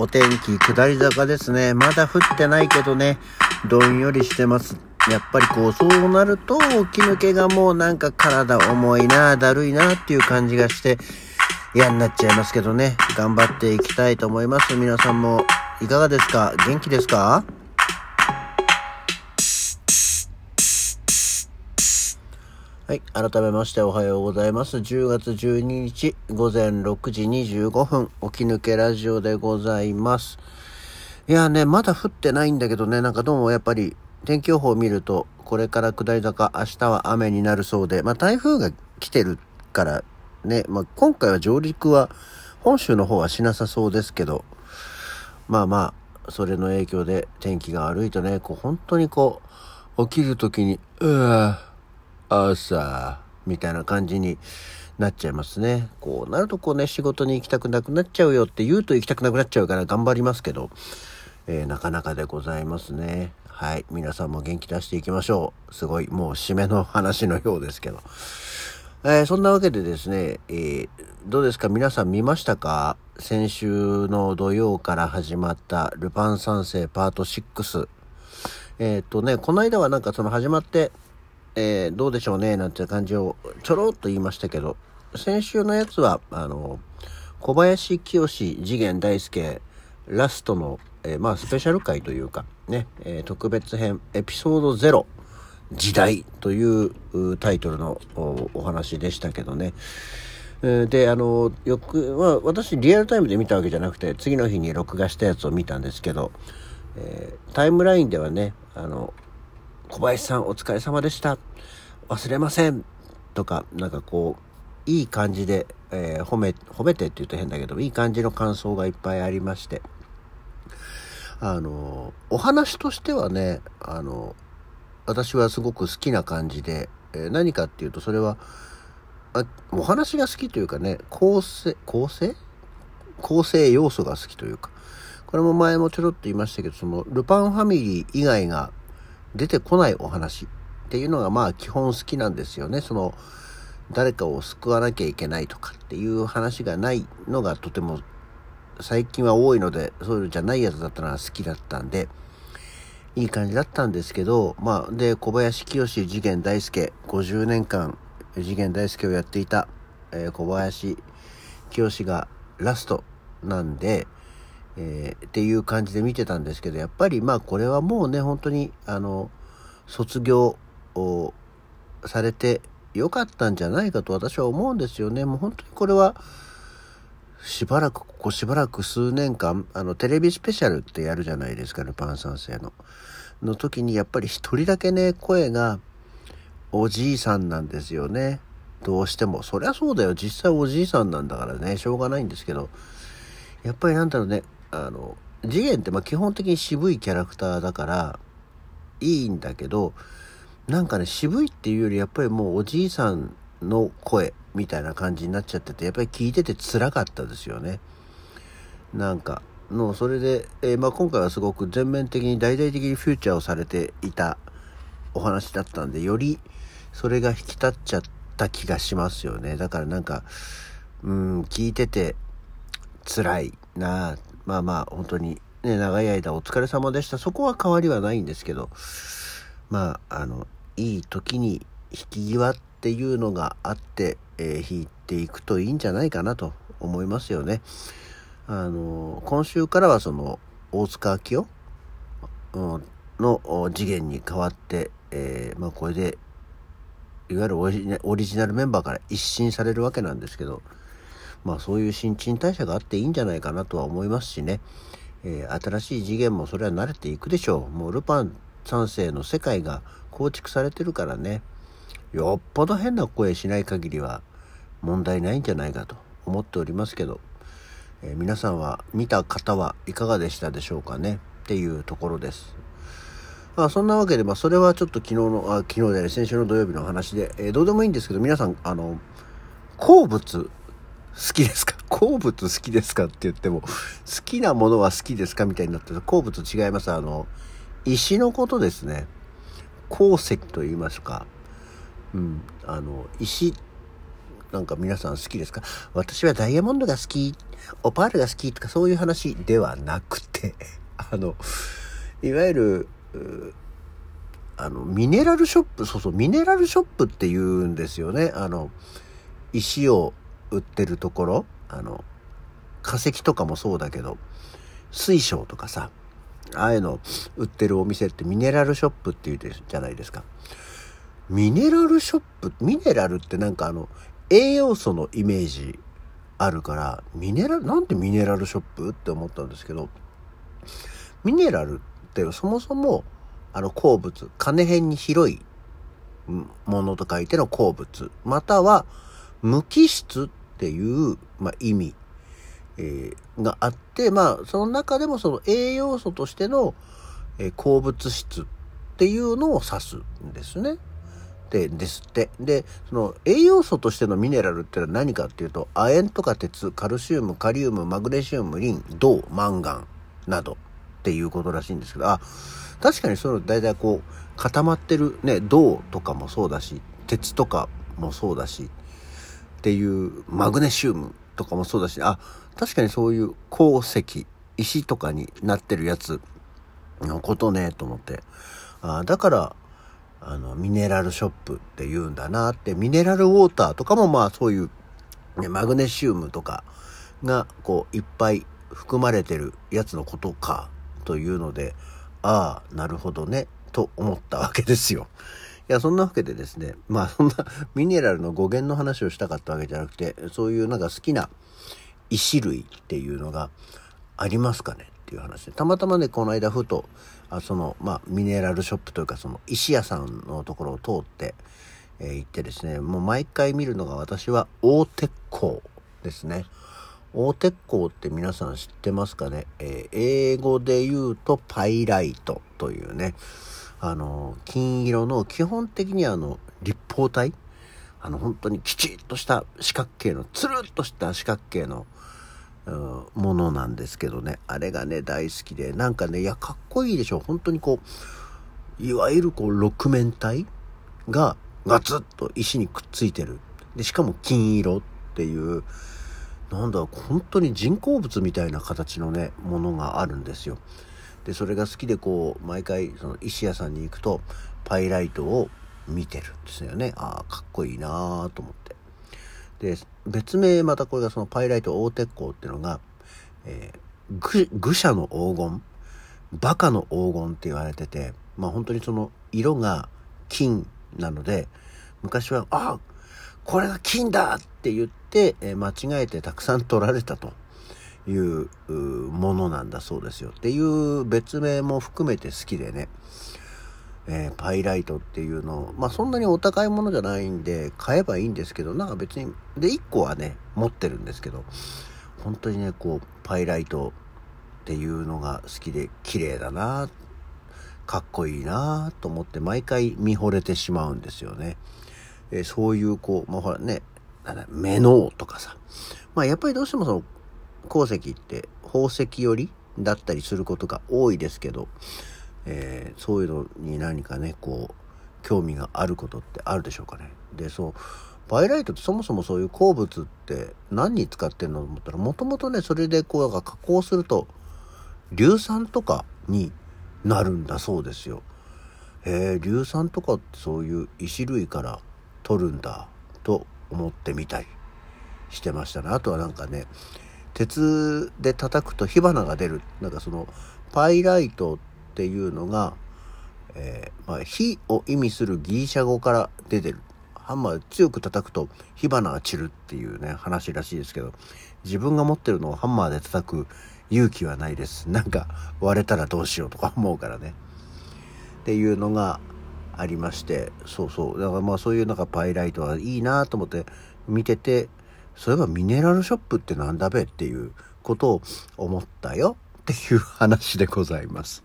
お天気下り坂ですね。まだ降ってないけどね、どんよりしてます。やっぱりこう、そうなると、起き抜けがもうなんか体重いな、だるいなっていう感じがして、嫌になっちゃいますけどね、頑張っていきたいと思います。皆さんもいかがですか？元気ですか？はい。改めましておはようございます。10月12日午前6時25分、起き抜けラジオでございます。いやね、まだ降ってないんだけどね、なんかどうもやっぱり天気予報を見ると、これから下り坂、明日は雨になるそうで、まあ台風が来てるからね、まあ今回は上陸は本州の方はしなさそうですけど、まあまあ、それの影響で天気が悪いとね、こう本当にこう、起きる時に、うわ、朝、みたいな感じになっちゃいますね。こうなるとこうね、仕事に行きたくなくなっちゃうよって言うと行きたくなくなっちゃうから頑張りますけど、えー、なかなかでございますね。はい。皆さんも元気出していきましょう。すごい、もう締めの話のようですけど。えー、そんなわけでですね、えー、どうですか？皆さん見ましたか？先週の土曜から始まったルパン三世パート6。えっ、とね、この間はなんかその始まって、えー、どうでしょうね、なんて感じをちょろっと言いましたけど、先週のやつは、あの、小林清次元大輔ラストの、えー、まあ、スペシャル回というか、ね、えー、特別編エピソード0時代というタイトルのお話でしたけどね。で、あの、よく、まあ、私リアルタイムで見たわけじゃなくて、次の日に録画したやつを見たんですけど、えー、タイムラインではね、あの、小林さんお疲れ様でした。忘れません。とか、なんかこう、いい感じで、えー、褒め、褒めてって言うと変だけど、いい感じの感想がいっぱいありまして。あの、お話としてはね、あの、私はすごく好きな感じで、えー、何かっていうと、それは、あお話が好きというかね、構成、構成？構成要素が好きというか、これも前もちょろっと言いましたけど、その、ルパンファミリー以外が出てこないお話っていうのがまあ基本好きなんですよね。その誰かを救わなきゃいけないとかっていう話がないのがとても最近は多いのでそういうのじゃないやつだったのは好きだったんでいい感じだったんですけどまあで小林清次元大輔50年間次元大輔をやっていた、えー、小林清志がラストなんでえー、っていう感じで見てたんですけど、やっぱりまあこれはもうね、本当に、あの、卒業をされてよかったんじゃないかと私は思うんですよね。もう本当にこれは、しばらく、ここしばらく数年間、あの、テレビスペシャルってやるじゃないですか、ルパン三世の。の時にやっぱり一人だけね、声がおじいさんなんですよね。どうしても。そりゃそうだよ。実際おじいさんなんだからね、しょうがないんですけど。やっぱりなんだろうね、あの、次元ってま基本的に渋いキャラクターだからいいんだけど、なんかね、渋いっていうよりやっぱりもうおじいさんの声みたいな感じになっちゃってて、やっぱり聞いてて辛かったですよね。なんか、の、それで、えー、まあ今回はすごく全面的に大々的にフューチャーをされていたお話だったんで、よりそれが引き立っちゃった気がしますよね。だからなんか、うん、聞いてて辛いなまあまあ本当にね、長い間お疲れ様でした。そこは変わりはないんですけど、まあ、あの、いい時に引き際っていうのがあって、えー、引いていくといいんじゃないかなと思いますよね。あの、今週からはその、大塚明夫の次元に変わって、えー、まあこれで、いわゆるオリジナルメンバーから一新されるわけなんですけど、まあそういう新陳代謝があっていいんじゃないかなとは思いますしね、えー、新しい次元もそれは慣れていくでしょう。もうルパン三世の世界が構築されてるからね、よっぽど変な声しない限りは問題ないんじゃないかと思っておりますけど、えー、皆さんは見た方はいかがでしたでしょうかねっていうところです。まあ、そんなわけで、まあ、それはちょっと昨日の、あ昨日で、ね、先週の土曜日の話で、えー、どうでもいいんですけど、皆さん、あの、好物好きですか？好物好きですかって言っても、好きなものは好きですかみたいになってる好物違います。あの、石のことですね。鉱石と言いますか。うん。あの、石、なんか皆さん好きですか？私はダイヤモンドが好き、オパールが好きとかそういう話ではなくて、あの、いわゆる、あの、ミネラルショップ、そうそう、ミネラルショップって言うんですよね。あの、石を売ってるところ、あの、化石とかもそうだけど、水晶とかさ、ああいうの売ってるお店ってミネラルショップって言うじゃないですか。ミネラルショップ、ミネラルってなんかあの、栄養素のイメージあるから、ミネラル、なんでミネラルショップって思ったんですけど、ミネラルってそもそも、あの鉱物、金辺に広いものと書いての鉱物、または無機質っていう、まあ、意味、えー、があって、まあ、その中でもその栄養素としての、えー、鉱物質っていうのを指すんですね。でですって。で、その栄養素としてのミネラルってのは何かっていうと、亜鉛とか鉄、カルシウム、カリウム、マグネシウム、リン、銅、マンガンなどっていうことらしいんですけど、あ、確かにその大体こう固まってるね、銅とかもそうだし、鉄とかもそうだし、っていうマグネシウムとかもそうだし、あ、確かにそういう鉱石、石とかになってるやつのことね、と思って。あだから、あの、ミネラルショップって言うんだなって、ミネラルウォーターとかもまあそういう、ね、マグネシウムとかがこういっぱい含まれてるやつのことかというので、ああ、なるほどね、と思ったわけですよ。いや、そんなわけでですね、まあそんなミネラルの語源の話をしたかったわけじゃなくて、そういうなんか好きな石類っていうのがありますかねっていう話で、たまたまね、この間ふと、あその、まあ、ミネラルショップというか、その石屋さんのところを通って、えー、行ってですね、もう毎回見るのが私は大鉄鋼ですね。大鉄鋼って皆さん知ってますかね、えー、英語で言うとパイライトというね、あの、金色の基本的にあの、立方体あの、本当にきちっとした四角形の、つるっとした四角形の、ものなんですけどね、あれがね、大好きで、なんかね、いや、かっこいいでしょ。本当にこう、いわゆるこう、六面体がガツッと石にくっついてる。で、しかも金色っていう、なんだ、本当に人工物みたいな形のね、ものがあるんですよ。で、それが好きでこう、毎回、その石屋さんに行くと、パイライトを見てるんですよね。ああ、かっこいいなぁと思って。で、別名またこれがそのパイライト大鉄鋼っていうのが、えー、愚者の黄金、バカの黄金って言われてて、まあ本当にその色が金なので、昔は、あこれが金だって言って、え、間違えてたくさん取られたというものなんだそうですよ。っていう別名も含めて好きでね。えー、パイライトっていうのを、まあそんなにお高いものじゃないんで、買えばいいんですけど、なんか別に、で、1個はね、持ってるんですけど、本当にね、こう、パイライトっていうのが好きで、綺麗だな、かっこいいなと思って、毎回見惚れてしまうんですよね。えー、そういう、こう、まあほらね、メノーとかさ、まあやっぱりどうしてもその、鉱石って宝石よりだったりすることが多いですけど、えー、そういうのに何かねこう興味があることってあるでしょうかね。でそうバイライトってそもそもそういう鉱物って何に使ってんのと思ったらもともとねそれでこう加工すると硫酸とかになるんだそうですよ。へえ硫酸とかってそういう石類から取るんだと思ってみたりしてましたね。あとはなんかね鉄で叩くと火花が出るなんかそのパイライトっていうのが、えー、まあ、火を意味するギリシャ語から出てる。ハンマー強く叩くと火花が散るっていうね、話らしいですけど、自分が持ってるのをハンマーで叩く勇気はないです。なんか割れたらどうしようとか思うからね。っていうのがありまして、そうそう。だからまあそういうなんかパイライトはいいなと思って見てて、そういえばミネラルショップってなんだべっていうことを思ったよっていう話でございます。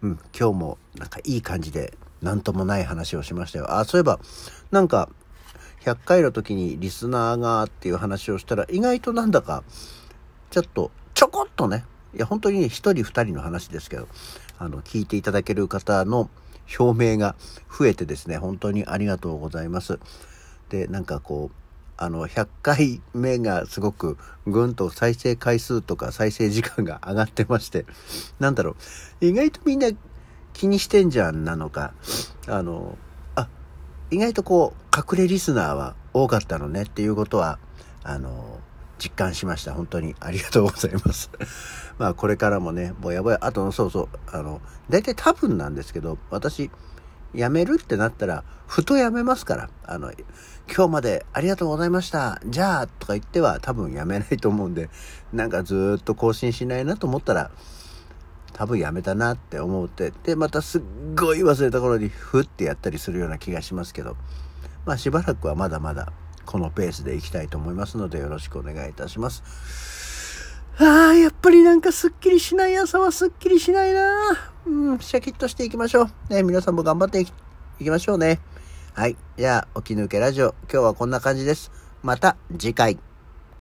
うん、今日もなんかいい感じで何ともない話をしましたよ。あ、そういえば、なんか、100回の時にリスナーがっていう話をしたら、意外となんだか、ちょっと、ちょこっとね、いや、本当にね、1人2人の話ですけど、あの、聞いていただける方の表明が増えてですね、本当にありがとうございます。で、なんかこう、あの、100回目がすごくぐんと再生回数とか再生時間が上がってまして、なんだろう、意外とみんな気にしてんじゃんなのか、あの、あ、意外とこう、隠れリスナーは多かったのねっていうことは、あの、実感しました。本当に。ありがとうございます。まあこれからもね、ぼやぼや、あとそうそう、あの、大体多分なんですけど、私、辞めるってなったら、ふと辞めますから。あの、今日までありがとうございました。じゃあ、とか言っては多分辞めないと思うんで、なんかずっと更新しないなと思ったら、多分やめたなって思って、で、またすっごい忘れた頃にふってやったりするような気がしますけど、まあしばらくはまだまだこのペースでいきたいと思いますのでよろしくお願いいたします。ああ、やっぱりなんかすっきりしない朝はすっきりしないなうん、シャキッとしていきましょう。ね、皆さんも頑張っていきましょうね。はい。じゃあ、起き抜けラジオ、今日はこんな感じです。また次回。